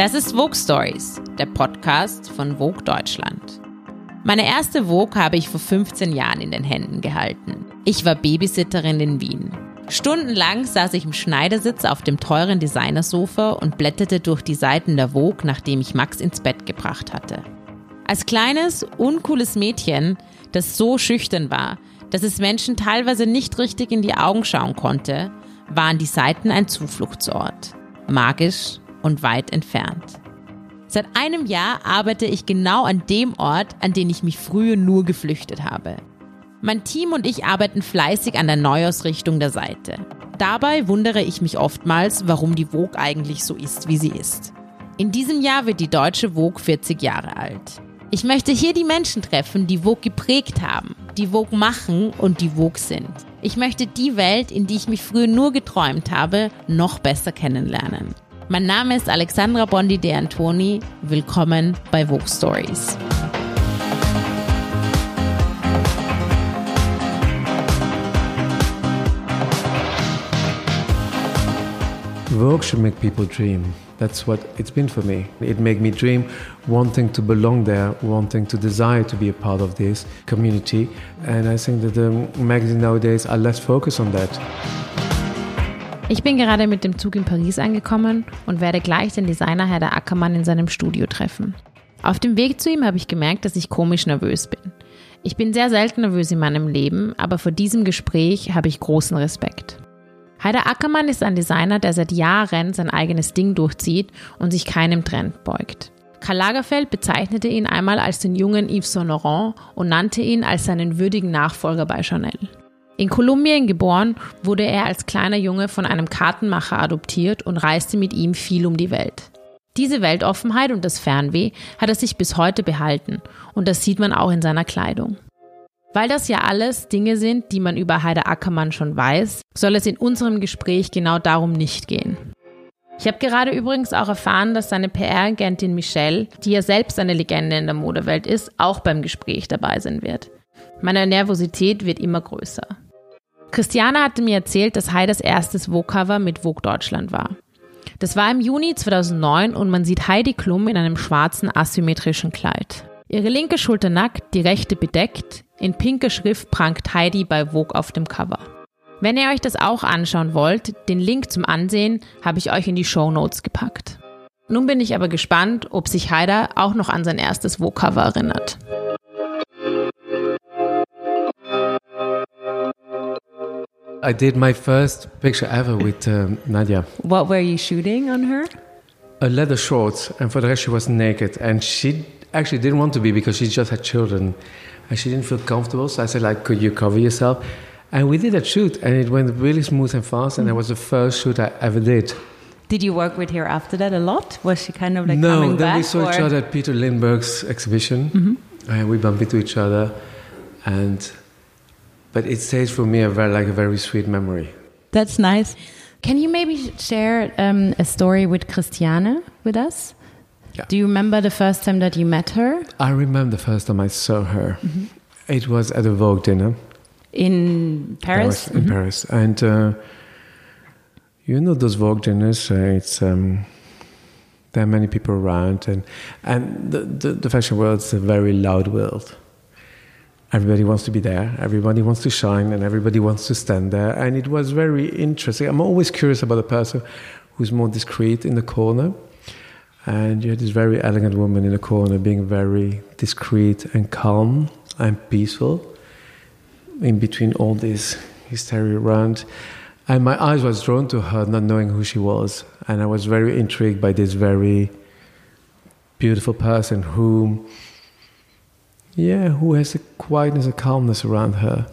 Das ist Vogue Stories, der Podcast von Vogue Deutschland. Meine erste Vogue habe ich vor 15 Jahren in den Händen gehalten. Ich war Babysitterin in Wien. Stundenlang saß ich im Schneidersitz auf dem teuren Designersofa und blätterte durch die Seiten der Vogue, nachdem ich Max ins Bett gebracht hatte. Als kleines, uncooles Mädchen, das so schüchtern war, dass es Menschen teilweise nicht richtig in die Augen schauen konnte, waren die Seiten ein Zufluchtsort. Magisch und weit entfernt. Seit einem Jahr arbeite ich genau an dem Ort, an den ich mich früher nur geflüchtet habe. Mein Team und ich arbeiten fleißig an der Neuausrichtung der Seite. Dabei wundere ich mich oftmals, warum die Vogue eigentlich so ist, wie sie ist. In diesem Jahr wird die deutsche Vogue 40 Jahre alt. Ich möchte hier die Menschen treffen, die Vogue geprägt haben, die Vogue machen und die Vogue sind. Ich möchte die Welt, in die ich mich früher nur geträumt habe, noch besser kennenlernen. Mein Name ist Alexandra Bondi de Antoni. Willkommen bei Vogue Stories. Vogue should make people dream. That's what it's been for me. It made me dream, wanting to belong there, wanting to desire to be a part of this community. And I think that the magazines nowadays are less focused on that. Ich bin gerade mit dem Zug in Paris angekommen und werde gleich den Designer Herr Ackermann in seinem Studio treffen. Auf dem Weg zu ihm habe ich gemerkt, dass ich komisch nervös bin. Ich bin sehr selten nervös in meinem Leben, aber vor diesem Gespräch habe ich großen Respekt. Heider Ackermann ist ein Designer, der seit Jahren sein eigenes Ding durchzieht und sich keinem Trend beugt. Karl Lagerfeld bezeichnete ihn einmal als den jungen Yves Saint Laurent und nannte ihn als seinen würdigen Nachfolger bei Chanel. In Kolumbien geboren, wurde er als kleiner Junge von einem Kartenmacher adoptiert und reiste mit ihm viel um die Welt. Diese Weltoffenheit und das Fernweh hat er sich bis heute behalten und das sieht man auch in seiner Kleidung. Weil das ja alles Dinge sind, die man über Heider Ackermann schon weiß, soll es in unserem Gespräch genau darum nicht gehen. Ich habe gerade übrigens auch erfahren, dass seine PR-Agentin Michelle, die ja selbst eine Legende in der Modewelt ist, auch beim Gespräch dabei sein wird. Meine Nervosität wird immer größer. Christiane hatte mir erzählt, dass Heiders erstes Vogue-Cover mit Vogue Deutschland war. Das war im Juni 2009 und man sieht Heidi Klum in einem schwarzen asymmetrischen Kleid. Ihre linke Schulter nackt, die rechte bedeckt. In pinker Schrift prangt Heidi bei Vogue auf dem Cover. Wenn ihr euch das auch anschauen wollt, den Link zum Ansehen habe ich euch in die Show Notes gepackt. Nun bin ich aber gespannt, ob sich Heider auch noch an sein erstes Vogue-Cover erinnert. I did my first picture ever with um, Nadia. What were you shooting on her? A leather shorts, and for the rest, she was naked, and she actually didn't want to be because she just had children and she didn't feel comfortable. So I said, like, could you cover yourself? And we did a shoot and it went really smooth and fast. And it was the first shoot I ever did. Did you work with her after that a lot? Was she kind of like no, coming then we saw or? each other at Peter Lindbergh's exhibition Mm-hmm. and we bumped into each other. And, but it stays for me a very, like a very sweet memory. That's nice. Can you maybe share um, a story with Christiane with us? Yeah. Do you remember the first time that you met her I remember the first time I saw her. Mm-hmm. It was at a Vogue dinner. in Paris? in Paris. And uh, you know those Vogue dinners. Uh, it's um, there are many people around, and and the, the the fashion world is a very loud world. Everybody wants to be there. Everybody wants to shine, and everybody wants to stand there. And it was very interesting. I'm always curious about a person who's more discreet in the corner. And you had this very elegant woman in the corner, being very discreet and calm and peaceful in between all this hysteria around. And my eyes was drawn to her, not knowing who she was. And I was very intrigued by this very beautiful person who, yeah, who has a quietness, a calmness around her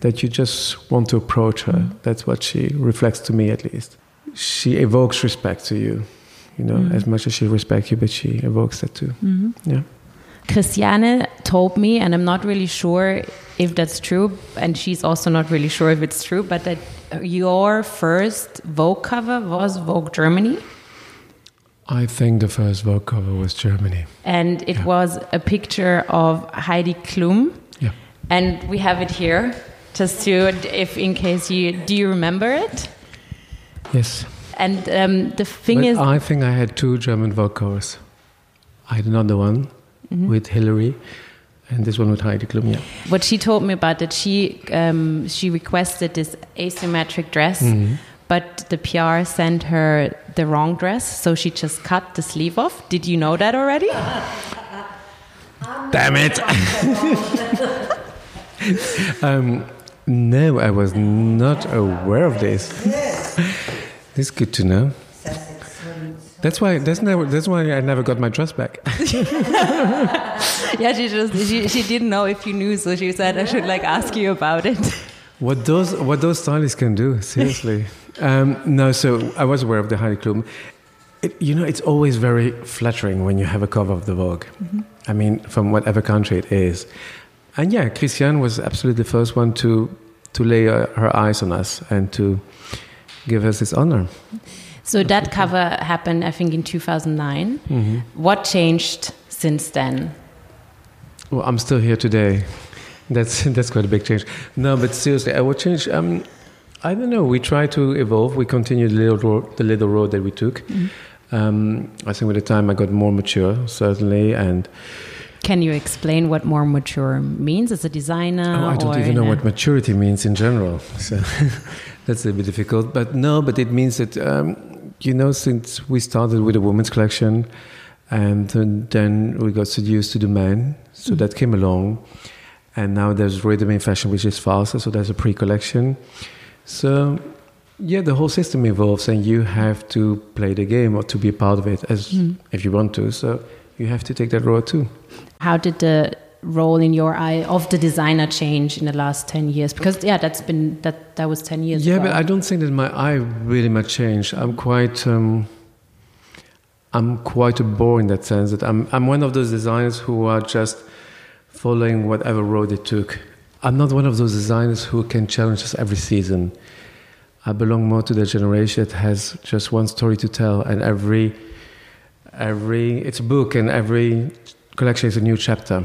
that you just want to approach her. Mm-hmm. That's what she reflects to me, at least. She evokes respect to you, you know, mm-hmm. as much as she respects you, but she evokes that too. Mm-hmm. Yeah. Christiane told me, and I'm not really sure if that's true, and she's also not really sure if it's true, but that your first Vogue cover was Vogue Germany. I think the first Vogue cover was Germany. And it Yeah. was a picture of Heidi Klum. Yeah. And we have it here, just to, if in case you, do you remember it? Yes. And um, the thing But is, I think I had two German Vogue covers. I had another one Mm-hmm. with Hillary, and this one with Heidi Klum. Yeah. what she told me about that she um, she requested this asymmetric dress, Mm-hmm. But the PR sent her the wrong dress, so she just cut the sleeve off. Did you know that already? Damn it! um, no, I was not aware of this. This is good to know. That's why. That's never. That's why I never got my dress back. yeah, she just she, she didn't know if you knew, so she said I should like ask you about it. What those what those stylists can do, seriously. um, no, so I was aware of the Heidi Klum. It, you know, it's always very flattering when you have a cover of the Vogue. I mean, from whatever country it is. And yeah, Christiane was absolutely the first one to to lay uh, her eyes on us and to give us this honor. So that cover happened, I think, in 2009. What changed since then? Well, I'm still here today. That's that's quite a big change. No, but seriously, I would change. Um, I don't know. We try to evolve. We continue the little road, the little road that we took. Um, I think with the time I got more mature, certainly, and Can you explain what more mature means as a designer? oh, I don't even know what maturity means in general. So that's a bit difficult. But no, but it means that um, you know, since we started with a women's collection, and then- then we got seduced to the men, so that came along, and now there's rhythm in fashion, which is faster. So there's a pre-collection. So yeah, the whole system evolves, and you have to play the game or to be a part of it, as if you want to. So you have to take that role too. How did the role in your eye of the designer change in the last 10 years? Because, yeah, that's been, that, that was 10 years Yeah, ago. but I don't think that my eye really much changed. I'm quite, um, I'm quite a bore in that sense. That I'm, I'm one of those designers who are just following whatever road it took. I'm not one of those designers who can challenge us every season. I belong more to the generation that has just one story to tell, and every, every it's a book, and every collection is a new chapter.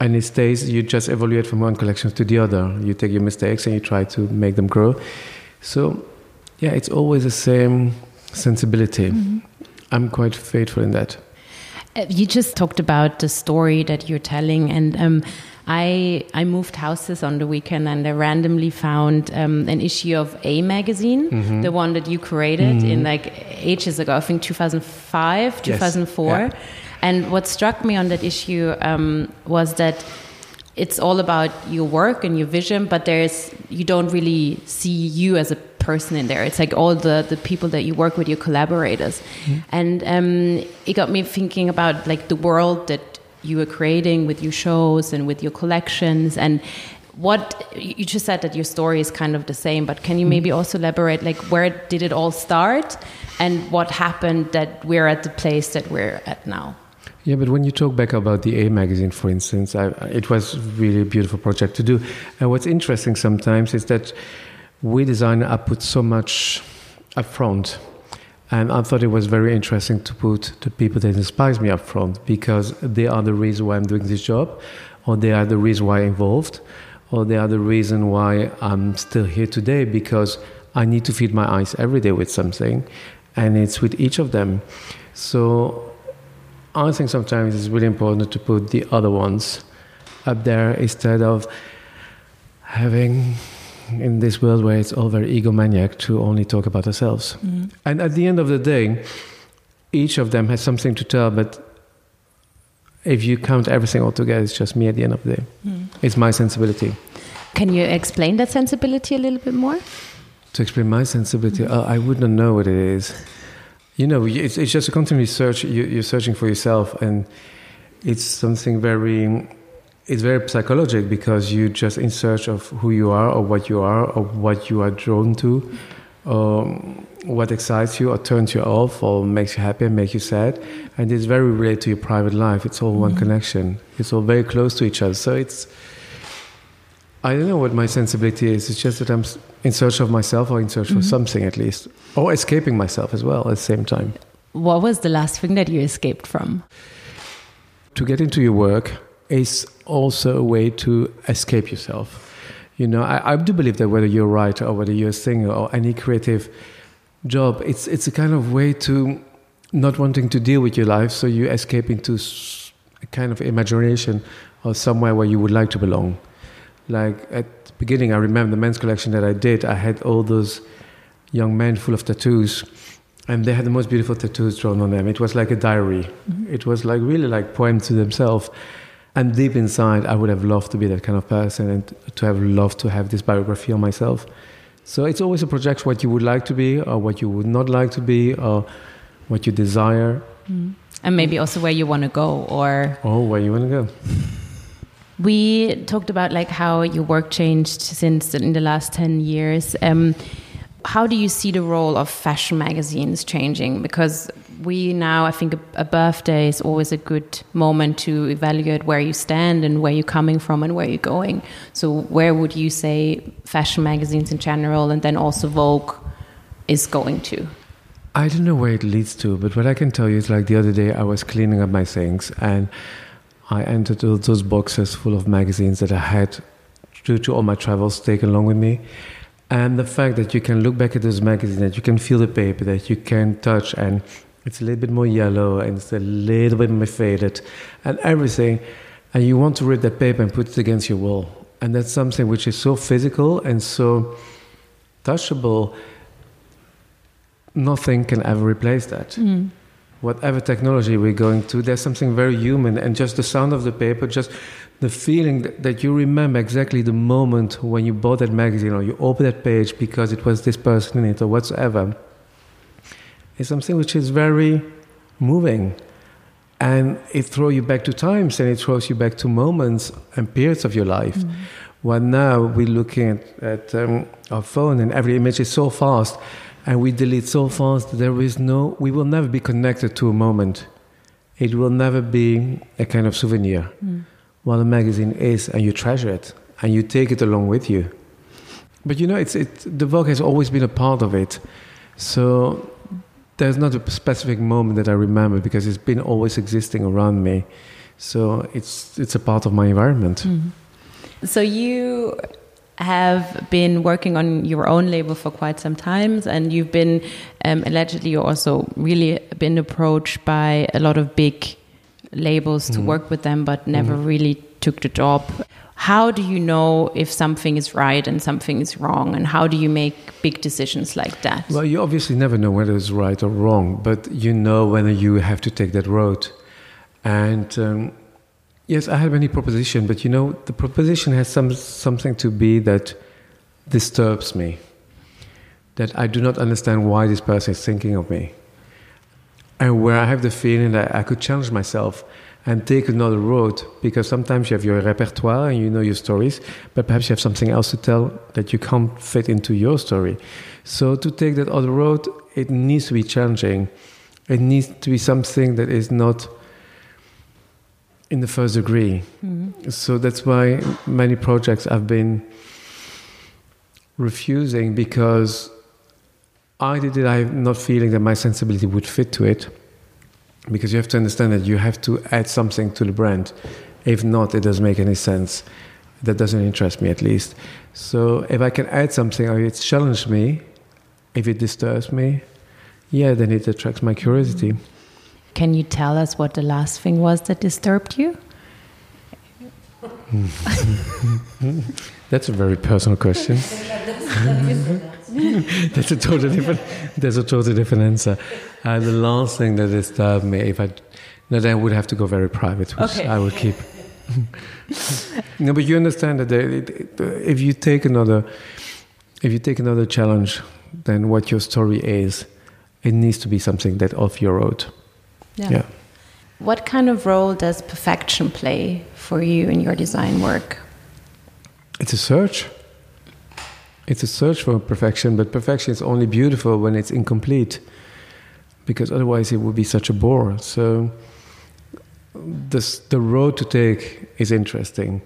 And it stays. You just evaluate from one collection to the other. You take your mistakes and you try to make them grow. So, yeah, it's always the same sensibility. Mm-hmm. I'm quite faithful in that. Uh, You just talked about the story that you're telling, and um, I I moved houses on the weekend, and I randomly found um, an issue of A magazine, Mm-hmm. the one that you created in like ages ago. I think 2005, 2004. yeah. And what struck me on that issue um, was that it's all about your work and your vision, but there's you don't really see you as a person in there. It's like all the the people that you work with, your collaborators, and um, it got me thinking about like the world that you were creating with your shows and with your collections and. What you just said that your story is kind of the same, but can you maybe also elaborate, like where did it all start, and what happened that we're at the place that we're at now? Yeah, but when you talk back about the A magazine, for instance, I, it was really a beautiful project to do. And what's interesting sometimes is that we designer I put so much up front. And I thought it was very interesting to put the people that inspires me up front because they are the reason why I'm doing this job, or they are the reason why I'm involved, or they are the reason why I'm still here today because I need to feed my eyes every day with something. And it's with each of them. So I think sometimes it's really important to put the other ones up there instead of having in this world where it's all very egomaniac to only talk about ourselves. And at the end of the day, each of them has something to tell, but if you count everything all together, it's just me at the end of the day. It's my sensibility. Can you explain that sensibility a little bit more? To explain my sensibility, uh, I would not know what it is. You know, it's, it's just a continuous search. You, you're searching for yourself, and it's something very, it's very psychological because you're just in search of who you are, or what you are, or what you are drawn to, or what excites you, or turns you off, or makes you happy and makes you sad. And it's very related to your private life. It's all one mm-hmm. connection. It's all very close to each other. So it's, I don't know what my sensibility is. It's just that I'm in search of myself or in search for mm-hmm. something at least, or escaping myself as well at the same time. What was the last thing that you escaped from? To get into your work is also a way to escape yourself. You know, I, I do believe that whether you're a writer or whether you're a singer or any creative job. It's it's a kind of way to not wanting to deal with your life, so you escape into a kind of imagination or somewhere where you would like to belong. Like at the beginning, I remember the men's collection that I did. I had all those young men full of tattoos, and they had the most beautiful tattoos drawn on them. It was like a diary. Mm-hmm. It was like really like poems to themselves. And deep inside, I would have loved to be that kind of person and to have loved to have this biography on myself. So it's always a projection what you would like to be, or what you would not like to be, or what you desire, And maybe also where you want to go or Oh, where you want to go. We talked about like how your work changed since in the last 10 years. Um, how do you see the role of fashion magazines changing? Because we now, I think a, a birthday is always a good moment to evaluate where you stand and where you're coming from and where you're going. So, where would you say fashion magazines in general and then also Vogue is going to? I don't know where it leads to, but what I can tell you is like the other day I was cleaning up my things and I entered those boxes full of magazines that I had due to all my travels taken along with me. And the fact that you can look back at those magazines, that you can feel the paper, that you can touch, and it's a little bit more yellow and it's a little bit more faded, and everything, and you want to rip that paper and put it against your wall. And that's something which is so physical and so touchable nothing can ever replace that. Mm. Whatever technology we're going to, there's something very human, and just the sound of the paper, just the feeling that, that you remember exactly the moment when you bought that magazine or you opened that page because it was this person in it or whatsoever, is something which is very moving. And it throws you back to times and it throws you back to moments and periods of your life. While now we're looking at, at um, our phone and every image is so fast and we delete so fast that there is no, we will never be connected to a moment. It will never be a kind of souvenir. While a magazine is, and you treasure it and you take it along with you. But you know, it's, it, the Vogue has always been a part of it. So there's not a specific moment that I remember because it's been always existing around me. So it's, it's a part of my environment. Mm-hmm. So you have been working on your own label for quite some time, and you've been um, allegedly you also really been approached by a lot of big labels to mm-hmm. work with them, but never mm-hmm. really took the job. How do you know if something is right and something is wrong, and how do you make big decisions like that? Well, you obviously never know whether it's right or wrong, but you know whether you have to take that road. And um, yes, I have any proposition, but you know, the proposition has some something to be that disturbs me. That I do not understand why this person is thinking of me. And where I have the feeling that I could challenge myself and take another road, because sometimes you have your repertoire and you know your stories, but perhaps you have something else to tell that you can't fit into your story. So to take that other road, it needs to be challenging. It needs to be something that is not in the first degree. Mm-hmm. So that's why many projects I've been refusing because either did I'm not feeling that my sensibility would fit to it. Because you have to understand that you have to add something to the brand. If not, it doesn't make any sense. That doesn't interest me, at least. So if I can add something, or it challenges me, if it disturbs me, yeah, then it attracts my curiosity. Can you tell us what the last thing was that disturbed you? That's a very personal question. that's a totally different. That's a totally different answer. Uh, the last thing that disturbed me, if I, no, then I would have to go very private, which Okay. I would keep. no, but you understand that if you take another, if you take another challenge, then what your story is, it needs to be something that off your road. yeah. What kind of role does perfection play for you in your design work? It's a search. It's a search for perfection, but perfection is only beautiful when it's incomplete, because otherwise it would be such a bore. So, this, the road to take is interesting.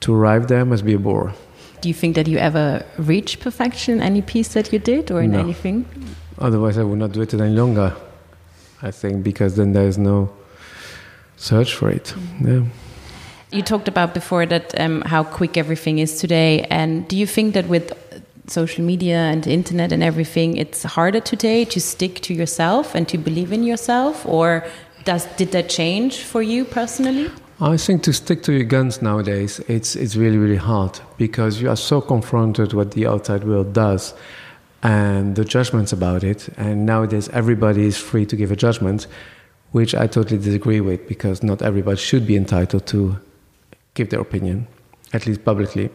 To arrive there must be a bore. Do you think that you ever reached perfection in any piece that you did or in No. anything? Otherwise, I would not do it any longer. I think because then there is no search for it. Mm. Yeah. You talked about before that um, how quick everything is today, and do you think that with social media and internet and everything, it's harder today to stick to yourself and to believe in yourself, or does did that change for you personally? I think to stick to your guns nowadays, it's it's really really hard because you are so confronted what the outside world does and the judgments about it. And nowadays, everybody is free to give a judgment, which I totally disagree with because not everybody should be entitled to give their opinion, at least publicly.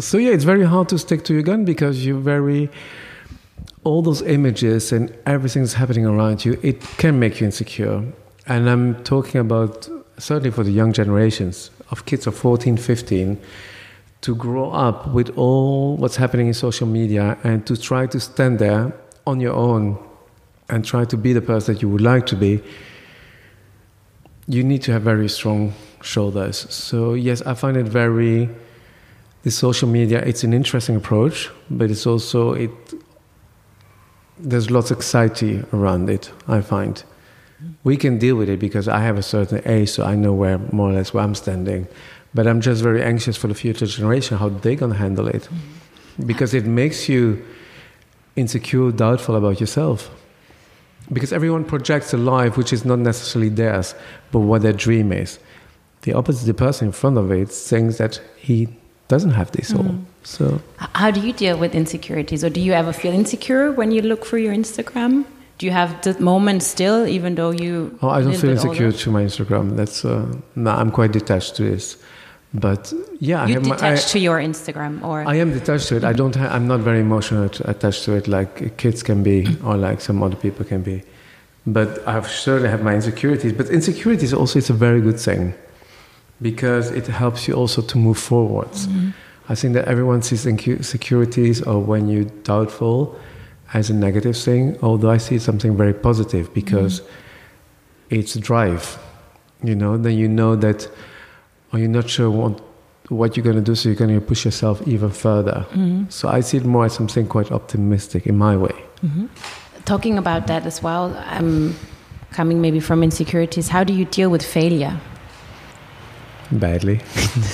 So yeah, it's very hard to stick to your gun because you're very all those images and everything that's happening around you. It can make you insecure, and I'm talking about certainly for the young generations of kids of 14, 15 to grow up with all what's happening in social media and to try to stand there on your own and try to be the person that you would like to be, you need to have very strong shoulders. So yes, I find it very the social media. It's an interesting approach, but it's also it. There's lots of anxiety around it. I find we can deal with it because I have a certain age, so I know where more or less where I'm standing. But I'm just very anxious for the future generation how they're gonna handle it, mm-hmm. because it makes you insecure, doubtful about yourself. Because everyone projects a life which is not necessarily theirs, but what their dream is. The opposite, the person in front of it, thinks that he doesn't have this all. So How do you deal with insecurities, or do you ever feel insecure when you look through your Instagram? Do you have the moment still, even though you? Oh, I don't feel insecure older? to my Instagram. That's uh, no, I'm quite detached to this. But yeah, I You have my, I, detached to your Instagram, or I am detached to it. I don't. Ha- I'm not very emotional attached to it, like kids can be, or like some other people can be. But I've certainly have my insecurities. But insecurities also it's a very good thing, because it helps you also to move forwards. Mm-hmm. I think that everyone sees insecurities or when you're doubtful as a negative thing. Although I see something very positive because mm-hmm. it's a drive. You know, then you know that, or you're not sure what what you're going to do, so you're going to push yourself even further. Mm-hmm. So I see it more as something quite optimistic in my way. talking about that as well. I'm coming maybe from insecurities. How do you deal with failure? Badly.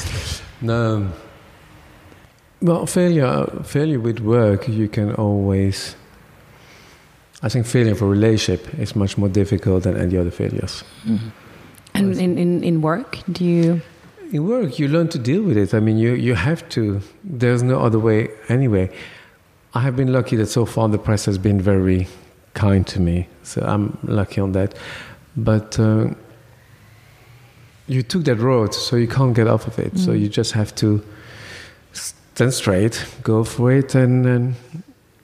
no. Well, failure, failure with work, you can always. I think failure for relationship is much more difficult than any other failures. And in, in, in work, do you? In work, you learn to deal with it. I mean, you, you have to. There's no other way anyway. I have been lucky that so far the press has been very kind to me. So I'm lucky on that. But uh, you took that road, so you can't get off of it. So mm. you just have to stand straight, go for it, and, and,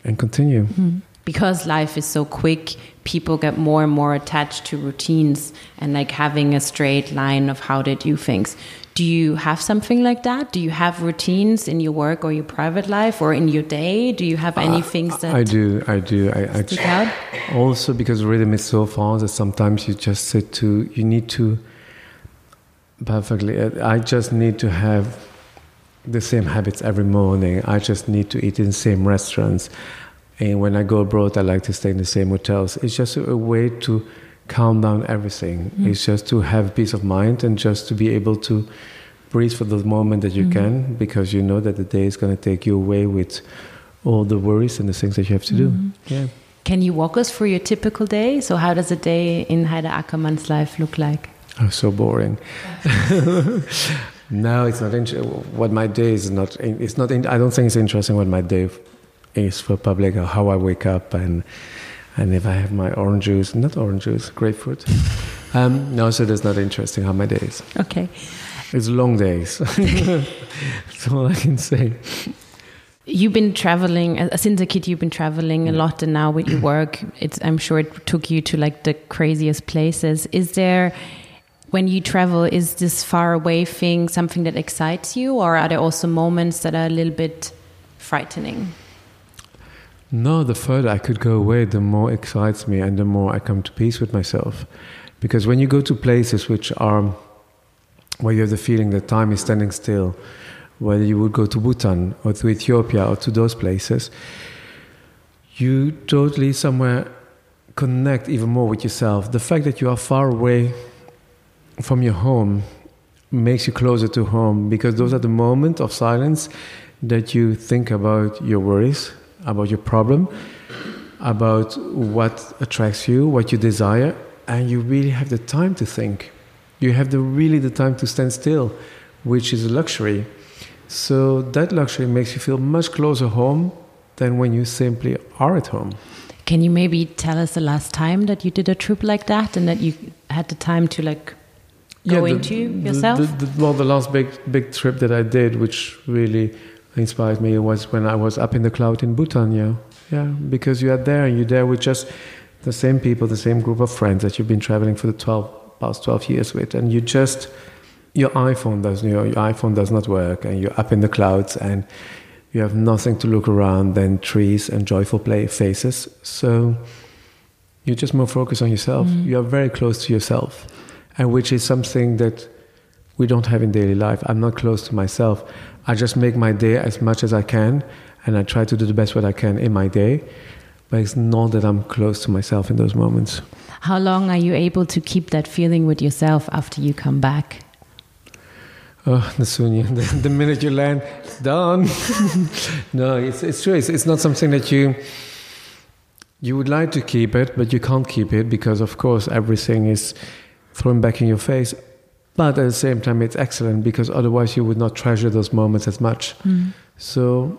and continue. Mm. because life is so quick, people get more and more attached to routines and like having a straight line of how they do things. Do you have something like that? Do you have routines in your work or your private life or in your day? Do you have any things that I do, I do. I, I? Also, because rhythm is so fast that sometimes you just sit to, you need to perfectly. I just need to have the same habits every morning. I just need to eat in the same restaurants. And when I go abroad, I like to stay in the same hotels. It's just a, way to calm down everything. Mm-hmm. It's just to have peace of mind and just to be able to breathe for the moment that you mm-hmm. can because you know that the day is going to take you away with all the worries and the things that you have to do. Mm-hmm. Yeah. Can you walk us through your typical day? So, how does a day in Haider Ackermann's life look like? Oh, so boring. no, it's not. Inter- what my day is not. It's not. In- I don't think it's interesting what my day is for public or how I wake up and and if I have my orange juice, not orange juice, grapefruit. Um, no, so that's not interesting how my day is. Okay. It's long days. That's all I can say. You've been traveling uh, since a kid. You've been traveling a lot, and now with your work, it's. I'm sure it took you to like the craziest places. Is there, when you travel, is this far away thing something that excites you, or are there also moments that are a little bit frightening? No, the further I could go away, the more it excites me and the more I come to peace with myself. Because when you go to places which are where you have the feeling that time is standing still, whether you would go to Bhutan or to Ethiopia or to those places, you totally somewhere connect even more with yourself. The fact that you are far away from your home makes you closer to home because those are the moments of silence that you think about your worries, about your problem, about what attracts you, what you desire, and you really have the time to think. You have the really the time to stand still, which is a luxury. So that luxury makes you feel much closer home than when you simply are at home. Can you maybe tell us the last time that you did a trip like that and that you had the time to like go the- into the- yourself? the- the- well, the last big big trip that I did, which really inspired me, was when I was up in the cloud in Bhutan. Yeah, yeah, because you are there and you're there with just the same people, the same group of friends that you've been traveling for the 12 past 12 years with, and you just your iPhone does your, your iPhone does not work, and you're up in the clouds and you have nothing to look around than trees and joyful play faces. So you're just more focused on yourself. Mm. You are very close to yourself, and which is something that we don't have in daily life. I'm not close to myself. I just make my day as much as I can, and I try to do the best what I can in my day. But it's not that I'm close to myself in those moments. How long are you able to keep that feeling with yourself after you come back? Oh, the the, the minute you land, it's done. no, it's, it's true. It's, it's not something that you you would like to keep it, but you can't keep it because, of course, everything is thrown back in your face. But at the same time, it's excellent because otherwise you would not treasure those moments as much. So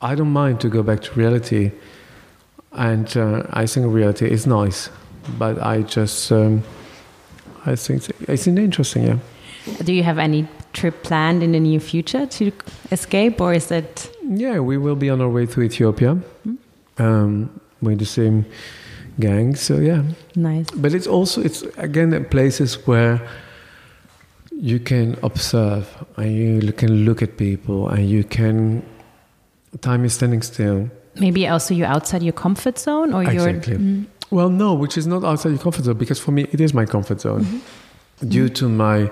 I don't mind to go back to reality, and uh, I think reality is nice, but I just um, I think it's it's interesting, yeah. Do you have any trip planned in the near future to escape, or is it? Yeah, we will be on our way to Ethiopia um, with the same gang. So yeah, Nice. but it's also it's again places where you can observe and you can look at people and you can. Time is standing still. Maybe also you're outside your comfort zone, or Exactly. you're. Well, no, which is not outside your comfort zone because for me it is my comfort zone mm-hmm. due to my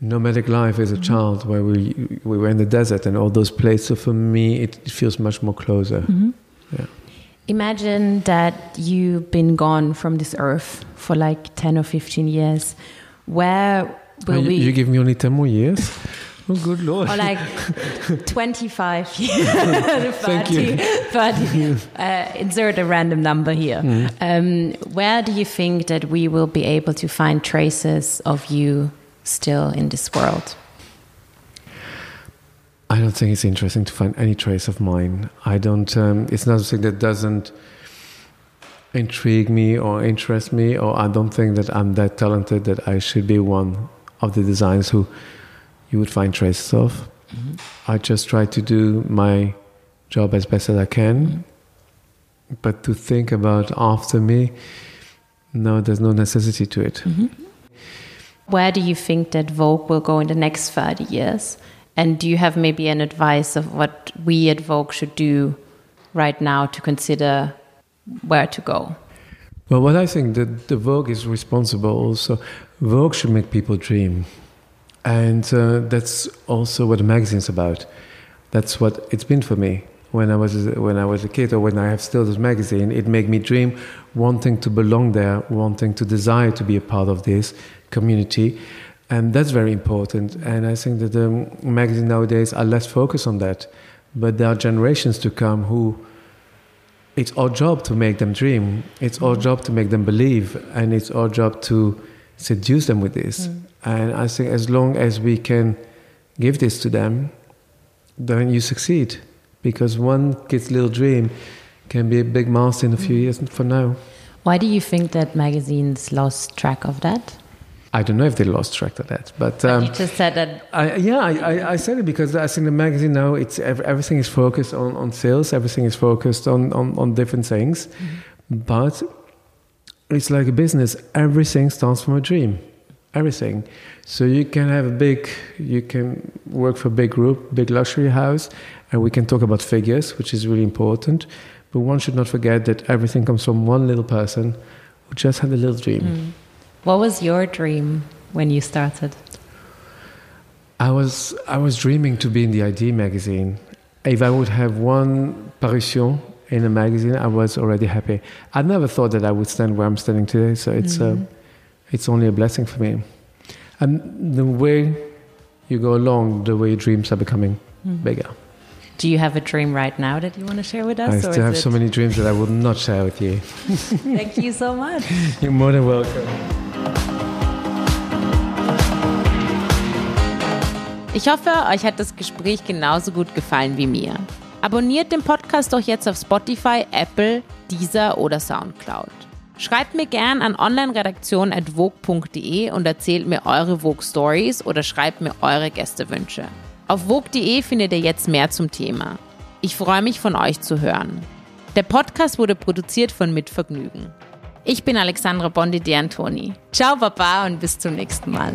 nomadic life as a mm-hmm. child where we we were in the desert and all those places. So for me, it, it feels much more closer. Mm-hmm. Yeah. Imagine that you've been gone from this earth for like 10 or 15 years. Where will Oh, you, we? you give me only 10 more years? Oh, good lord. or like 25 years. Thank you. 30, uh, insert a random number here. Mm. Um, where do you think that we will be able to find traces of you still in this world? I don't think it's interesting to find any trace of mine. I don't, um, it's not something that doesn't intrigue me or interest me, or I don't think that I'm that talented that I should be one of the designers who you would find traces of. Mm-hmm. I just try to do my job as best as I can. Mm-hmm. But to think about after me, no, there's no necessity to it. Mm-hmm. Where do you think that Vogue will go in the next 30 years? And do you have maybe an advice of what we at Vogue should do right now to consider where to go? Well, what I think that the Vogue is responsible also. Vogue should make people dream, and uh, that's also what the magazine's about. That's what it's been for me when I was when I was a kid, or when I have still this magazine. It made me dream, wanting to belong there, wanting to desire to be a part of this community, and that's very important. And I think that the magazines nowadays are less focused on that, but there are generations to come who it's our job to make them dream. It's our job to make them believe, and it's our job to seduce them with this. Mm. And I think as long as we can give this to them, then you succeed. Because one kid's little dream can be a big master in a few mm. years from now. Why do you think that magazines lost track of that? I don't know if they lost track of that, but you um, just said that I, yeah, I, I, I said it because I think the magazine now it's everything is focused on, on sales, everything is focused on, on, on different things, but it's like a business. Everything starts from a dream, everything. So you can have a big, you can work for a big group, big luxury house, and we can talk about figures, which is really important. But one should not forget that everything comes from one little person who just had a little dream. What was your dream when you started? I was I was dreaming to be in the i-D magazine. If I would have one parution in a magazine, I was already happy. I never thought that I would stand where I'm standing today, so it's uh, it's only a blessing for me. And the way you go along, the way dreams are becoming bigger. Do you have a dream right now that you want to share with us? I still have it- so many dreams that I will not share with you. Thank you so much. You're more than welcome. Ich hoffe, euch hat das Gespräch genauso gut gefallen wie mir. Abonniert den Podcast doch jetzt auf Spotify, Apple, Deezer oder Soundcloud. Schreibt mir gern an onlineredaktion.vogue.de und erzählt mir eure Vogue Stories oder schreibt mir eure Gästewünsche. Auf vogue.de findet ihr jetzt mehr zum Thema. Ich freue mich von euch zu hören. Der Podcast wurde produziert von Mitvergnügen. Ich bin Alexandra Bondi de Antoni. Ciao Baba und bis zum nächsten Mal.